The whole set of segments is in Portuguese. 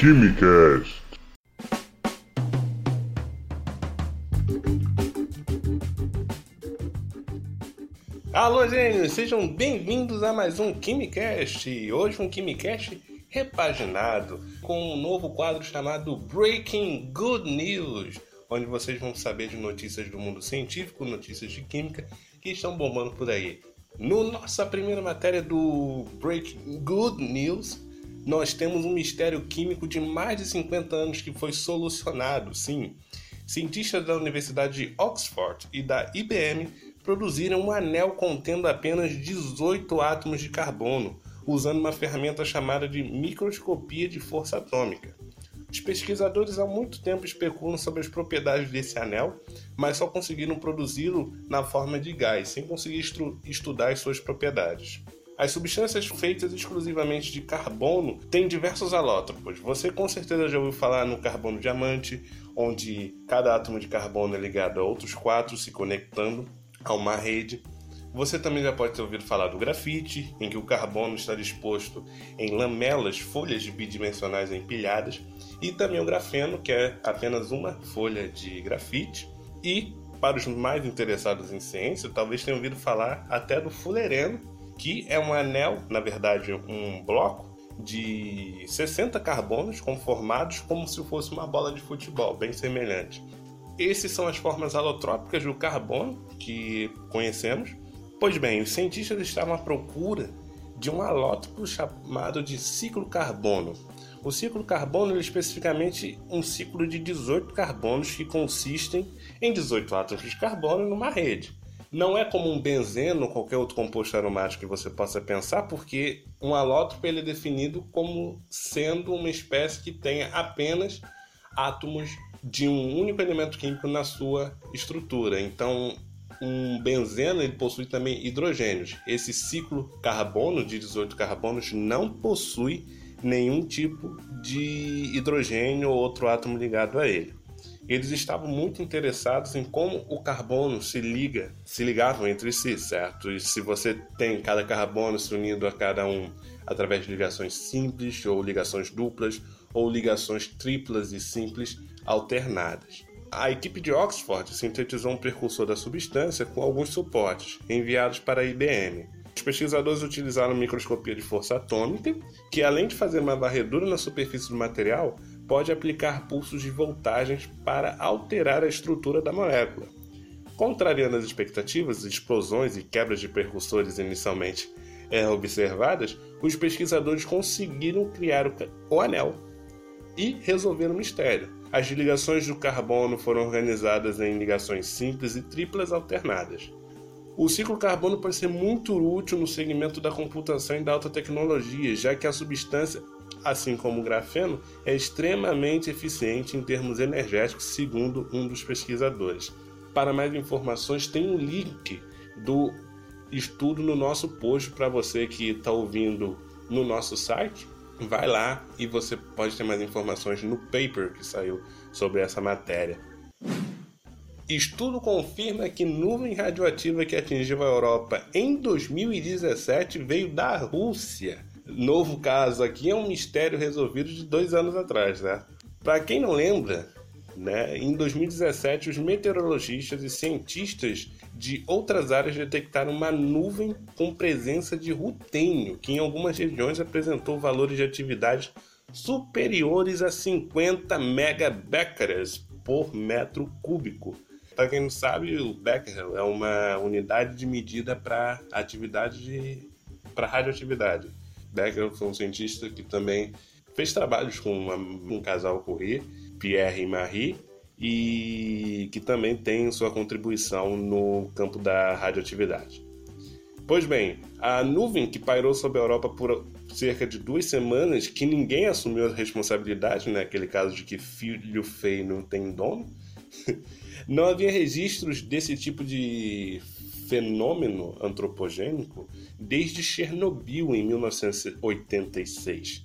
Quimicast. Alô, gênios! Sejam bem-vindos a mais um Quimicast. Hoje um Quimicast repaginado com um novo quadro chamado Breaking Good News, onde vocês vão saber de notícias do mundo científico, notícias de química que estão bombando por aí. No nossa primeira matéria do Breaking Good News, nós temos um mistério químico de mais de 50 anos que foi solucionado. Sim, cientistas da Universidade de Oxford e da IBM produziram um anel contendo apenas 18 átomos de carbono, usando uma ferramenta chamada de microscopia de força atômica. Os pesquisadores há muito tempo especulam sobre as propriedades desse anel, mas só conseguiram produzi-lo na forma de gás, sem conseguir estudar as suas propriedades. As substâncias feitas exclusivamente de carbono têm diversos alótropos. Você com certeza já ouviu falar no carbono diamante, onde cada átomo de carbono é ligado a outros quatro se conectando a uma rede. Você também já pode ter ouvido falar do grafite, em que o carbono está disposto em lamelas, folhas bidimensionais empilhadas, e também o grafeno, que é apenas uma folha de grafite. E, para os mais interessados em ciência, talvez tenham ouvido falar até do fulereno, que é um anel, na verdade, um bloco de 60 carbonos conformados como se fosse uma bola de futebol, bem semelhante. Essas são as formas alotrópicas do carbono que conhecemos. Pois bem, os cientistas estavam à procura de um alótropo chamado de ciclo carbono. O ciclo carbono é especificamente um ciclo de 18 carbonos que consistem em 18 átomos de carbono numa rede. Não é como um benzeno ou qualquer outro composto aromático que você possa pensar, porque um alótropo ele é definido como sendo uma espécie que tenha apenas átomos de um único elemento químico na sua estrutura. Então, um benzeno ele possui também hidrogênios. Esse ciclo carbono de 18 carbonos não possui nenhum tipo de hidrogênio ou outro átomo ligado a ele. Eles estavam muito interessados em como o carbono se liga, se ligavam entre si, certo? E se você tem cada carbono se unindo a cada um através de ligações simples ou ligações duplas ou ligações triplas e simples alternadas. A equipe de Oxford sintetizou um precursor da substância com alguns suportes enviados para a IBM. Os pesquisadores utilizaram microscopia de força atômica, que além de fazer uma varredura na superfície do material, pode aplicar pulsos de voltagens para alterar a estrutura da molécula. Contrariando as expectativas, explosões e quebras de precursores inicialmente é, observadas, os pesquisadores conseguiram criar o, o anel e resolver o mistério. As ligações do carbono foram organizadas em ligações simples e triplas alternadas. O ciclo carbono pode ser muito útil no segmento da computação e da alta tecnologia, já que a substância, assim como o grafeno, é extremamente eficiente em termos energéticos, segundo um dos pesquisadores. Para mais informações, tem um link do estudo no nosso post para você que está ouvindo no nosso site vai lá e você pode ter mais informações no paper que saiu sobre essa matéria. Estudo confirma que nuvem radioativa que atingiu a Europa em 2017 veio da Rússia. Novo caso aqui é um mistério resolvido de dois anos atrás, né? Para quem não lembra, né, em 2017 os meteorologistas e cientistas de outras áreas detectaram uma nuvem com presença de rutênio, que em algumas regiões apresentou valores de atividade superiores a 50 megabecquerels por metro cúbico. Para quem não sabe, o becquerel é uma unidade de medida para atividade de para radioatividade. Becquerel foi um cientista que também fez trabalhos com uma, um casal Curie, Pierre e Marie, e que também tem sua contribuição no campo da radioatividade. Pois bem, a nuvem que pairou sobre a Europa por cerca de duas semanas, que ninguém assumiu a responsabilidade, naquele né? caso de que filho feio não tem dono, não havia registros desse tipo de fenômeno antropogênico desde Chernobyl em 1986.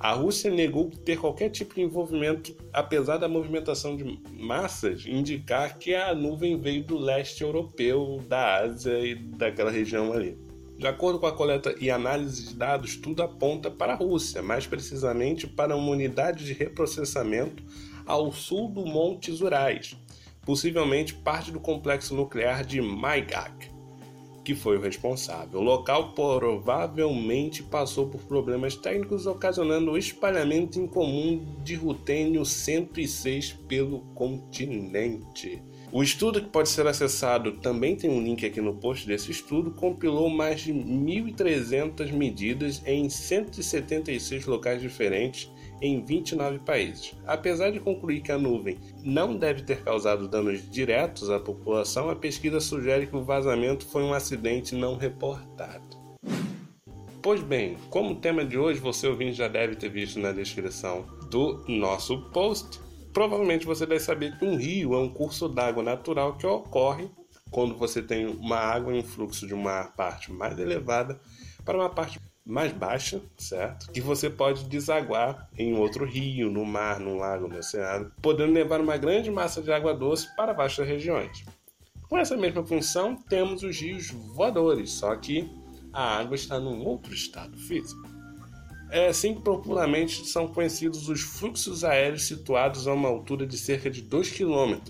A Rússia negou ter qualquer tipo de envolvimento, apesar da movimentação de massas indicar que a nuvem veio do leste europeu, da Ásia e daquela região ali. De acordo com a coleta e análise de dados, tudo aponta para a Rússia, mais precisamente para uma unidade de reprocessamento ao sul do Montes Urais, possivelmente parte do complexo nuclear de Maigak, que foi o responsável. O local provavelmente passou por problemas técnicos, ocasionando o espalhamento incomum de rutênio 106 pelo continente. O estudo que pode ser acessado também tem um link aqui no post desse estudo. Compilou mais de 1.300 medidas em 176 locais diferentes em 29 países. Apesar de concluir que a nuvem não deve ter causado danos diretos à população, a pesquisa sugere que o vazamento foi um acidente não reportado. Pois bem, como tema de hoje você ouvinte já deve ter visto na descrição do nosso post, Provavelmente você deve saber que um rio é um curso d'água natural que ocorre quando você tem uma água em fluxo de uma parte mais elevada para uma parte mais baixa, certo? Que você pode desaguar em outro rio, no mar, no lago, no oceano, podendo levar uma grande massa de água doce para vastas regiões. Com essa mesma função, temos os rios voadores, só que a água está num outro estado físico. É assim que popularmente são conhecidos os fluxos aéreos situados a uma altura de cerca de 2 km.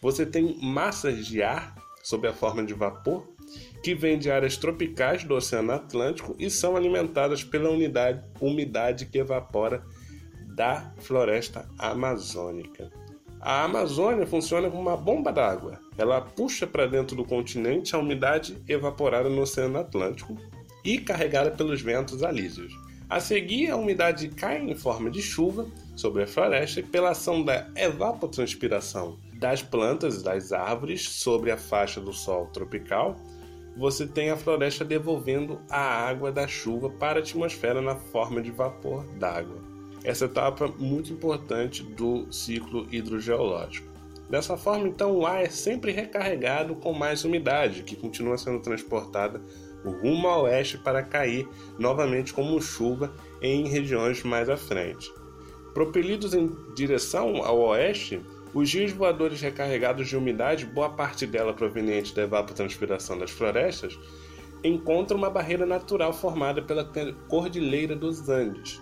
Você tem massas de ar sob a forma de vapor que vêm de áreas tropicais do Oceano Atlântico e são alimentadas pela unidade, umidade que evapora da floresta amazônica. A Amazônia funciona como uma bomba d'água. Ela puxa para dentro do continente a umidade evaporada no Oceano Atlântico e carregada pelos ventos alísios. A seguir, a umidade cai em forma de chuva sobre a floresta pela ação da evapotranspiração das plantas e das árvores sobre a faixa do sol tropical. Você tem a floresta devolvendo a água da chuva para a atmosfera na forma de vapor d'água. Essa etapa é muito importante do ciclo hidrogeológico. Dessa forma, então, o ar é sempre recarregado com mais umidade, que continua sendo transportada rumo a oeste para cair novamente como chuva em regiões mais à frente. Propelidos em direção ao oeste, os rios voadores recarregados de umidade, boa parte dela proveniente da evapotranspiração das florestas, encontram uma barreira natural formada pela Cordilheira dos Andes.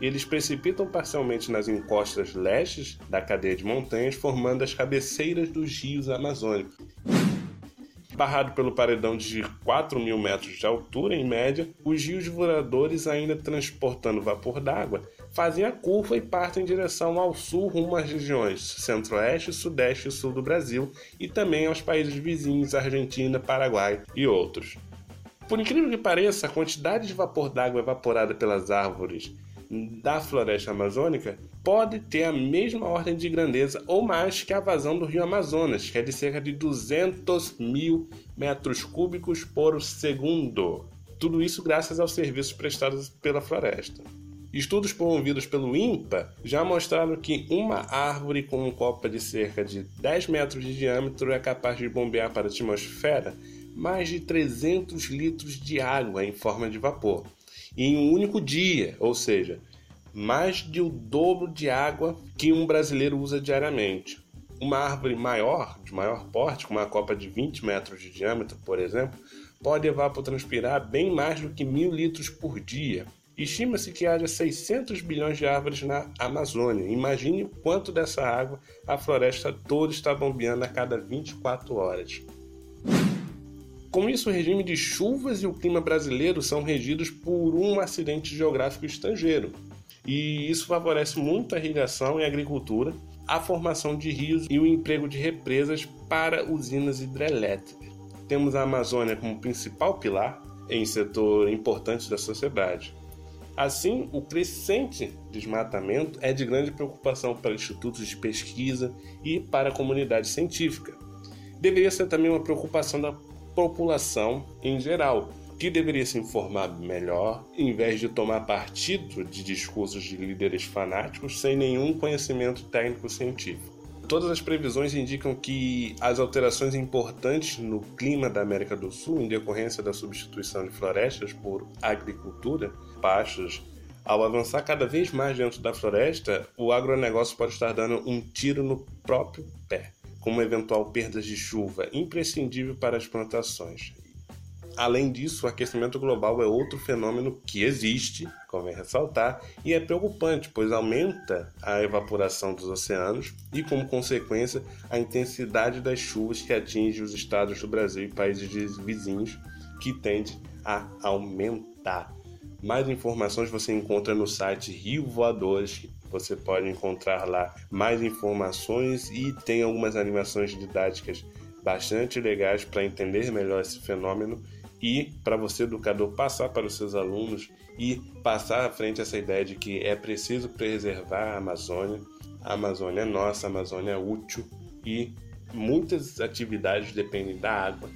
Eles precipitam parcialmente nas encostas lestes da cadeia de montanhas, formando as cabeceiras dos rios amazônicos. Barrado pelo paredão de 4 mil metros de altura, em média, os rios voadores, ainda transportando vapor d'água, fazem a curva e partem em direção ao sul rumo às regiões centro-oeste, sudeste e sul do Brasil e também aos países vizinhos, Argentina, Paraguai e outros. Por incrível que pareça, a quantidade de vapor d'água evaporada pelas árvores da floresta amazônica pode ter a mesma ordem de grandeza ou mais que a vazão do rio Amazonas, que é de cerca de 200 mil metros cúbicos por segundo. Tudo isso graças aos serviços prestados pela floresta. Estudos promovidos pelo INPA já mostraram que uma árvore com um copa de cerca de 10 metros de diâmetro é capaz de bombear para a atmosfera mais de 300 litros de água em forma de vapor em um único dia, ou seja, mais de o dobro de água que um brasileiro usa diariamente. Uma árvore maior, de maior porte, com uma copa de 20 metros de diâmetro, por exemplo, pode evapotranspirar bem mais do que mil litros por dia. Estima-se que haja 600 bilhões de árvores na Amazônia. Imagine o quanto dessa água a floresta toda está bombeando a cada 24 horas. Com isso, o regime de chuvas e o clima brasileiro são regidos por um acidente geográfico estrangeiro. E isso favorece muito a irrigação e a agricultura, a formação de rios e o emprego de represas para usinas hidrelétricas. Temos a Amazônia como principal pilar em setor importante da sociedade. Assim, o crescente desmatamento é de grande preocupação para institutos de pesquisa e para a comunidade científica. Deveria ser também uma preocupação da população em geral, que deveria se informar melhor, em vez de tomar partido de discursos de líderes fanáticos sem nenhum conhecimento técnico-científico. Todas as previsões indicam que as alterações importantes no clima da América do Sul, em decorrência da substituição de florestas por agricultura, pastos, ao avançar cada vez mais dentro da floresta, o agronegócio pode estar dando um tiro no próprio pé como eventual perdas de chuva imprescindível para as plantações. Além disso, o aquecimento global é outro fenômeno que existe, convém ressaltar, e é preocupante, pois aumenta a evaporação dos oceanos e, como consequência, a intensidade das chuvas que atinge os estados do Brasil e países vizinhos, que tende a aumentar. Mais informações você encontra no site Rio Voadores. Você pode encontrar lá mais informações e tem algumas animações didáticas bastante legais para entender melhor esse fenômeno e para você, educador, passar para os seus alunos e passar à frente essa ideia de que é preciso preservar a Amazônia. A Amazônia é nossa, a Amazônia é útil e muitas atividades dependem da água.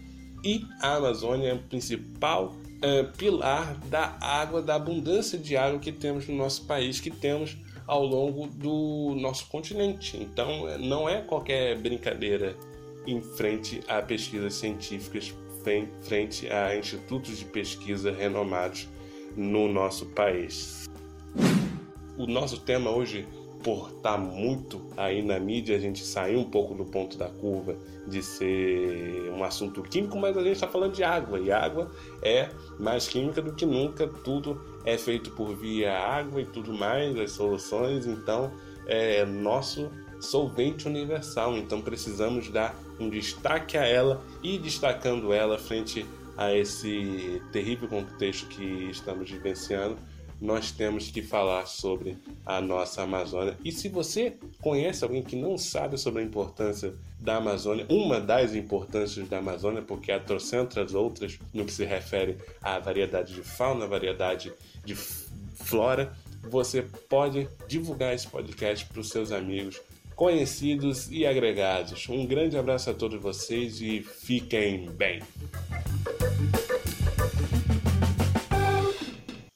E a Amazônia é o principal é, pilar da água, da abundância de água que temos no nosso país, que temos ao longo do nosso continente. Então, não é qualquer brincadeira em frente a pesquisas científicas frente a institutos de pesquisa renomados no nosso país. O nosso tema hoje, por estar muito aí na mídia, a gente saiu um pouco do ponto da curva de ser um assunto químico, mas a gente está falando de água, e água é mais química do que nunca, tudo é feito por via água e tudo mais, as soluções, então é nosso solvente universal, então precisamos dar um destaque a ela e destacando ela frente a esse terrível contexto que estamos vivenciando, nós temos que falar sobre a nossa Amazônia. E se você conhece alguém que não sabe sobre a importância da Amazônia, uma das importâncias da Amazônia, porque há trocentas outras no que se refere à variedade de fauna, variedade de flora, você pode divulgar esse podcast para os seus amigos, conhecidos e agregados. Um grande abraço a todos vocês e fiquem bem.